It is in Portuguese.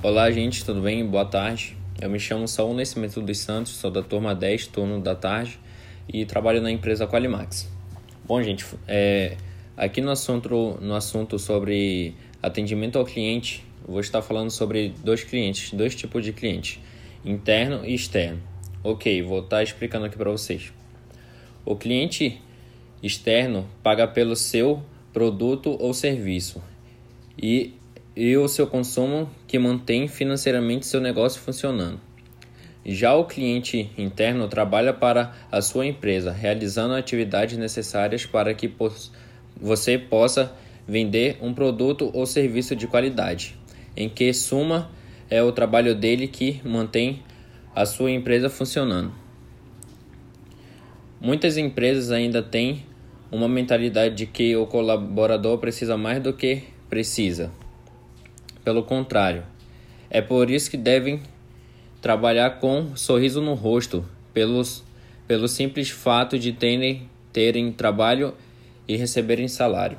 Olá, gente, tudo bem? Boa tarde. Eu me chamo Saul Nascimento dos Santos, sou da turma 10, turno da tarde, e trabalho na empresa Qualimax. Bom, gente, é, aqui no assunto, no assunto sobre atendimento ao cliente, vou estar falando sobre dois clientes, dois tipos de cliente, interno e externo. Ok, vou estar explicando aqui para vocês. O cliente externo paga pelo seu produto ou serviço e e o seu consumo que mantém financeiramente seu negócio funcionando. Já o cliente interno trabalha para a sua empresa, realizando atividades necessárias para que você possa vender um produto ou serviço de qualidade, em que suma é o trabalho dele que mantém a sua empresa funcionando. Muitas empresas ainda têm uma mentalidade de que o colaborador precisa mais do que precisa. Pelo contrário, é por isso que devem trabalhar com sorriso no rosto, pelos, pelo simples fato de terem, terem trabalho e receberem salário.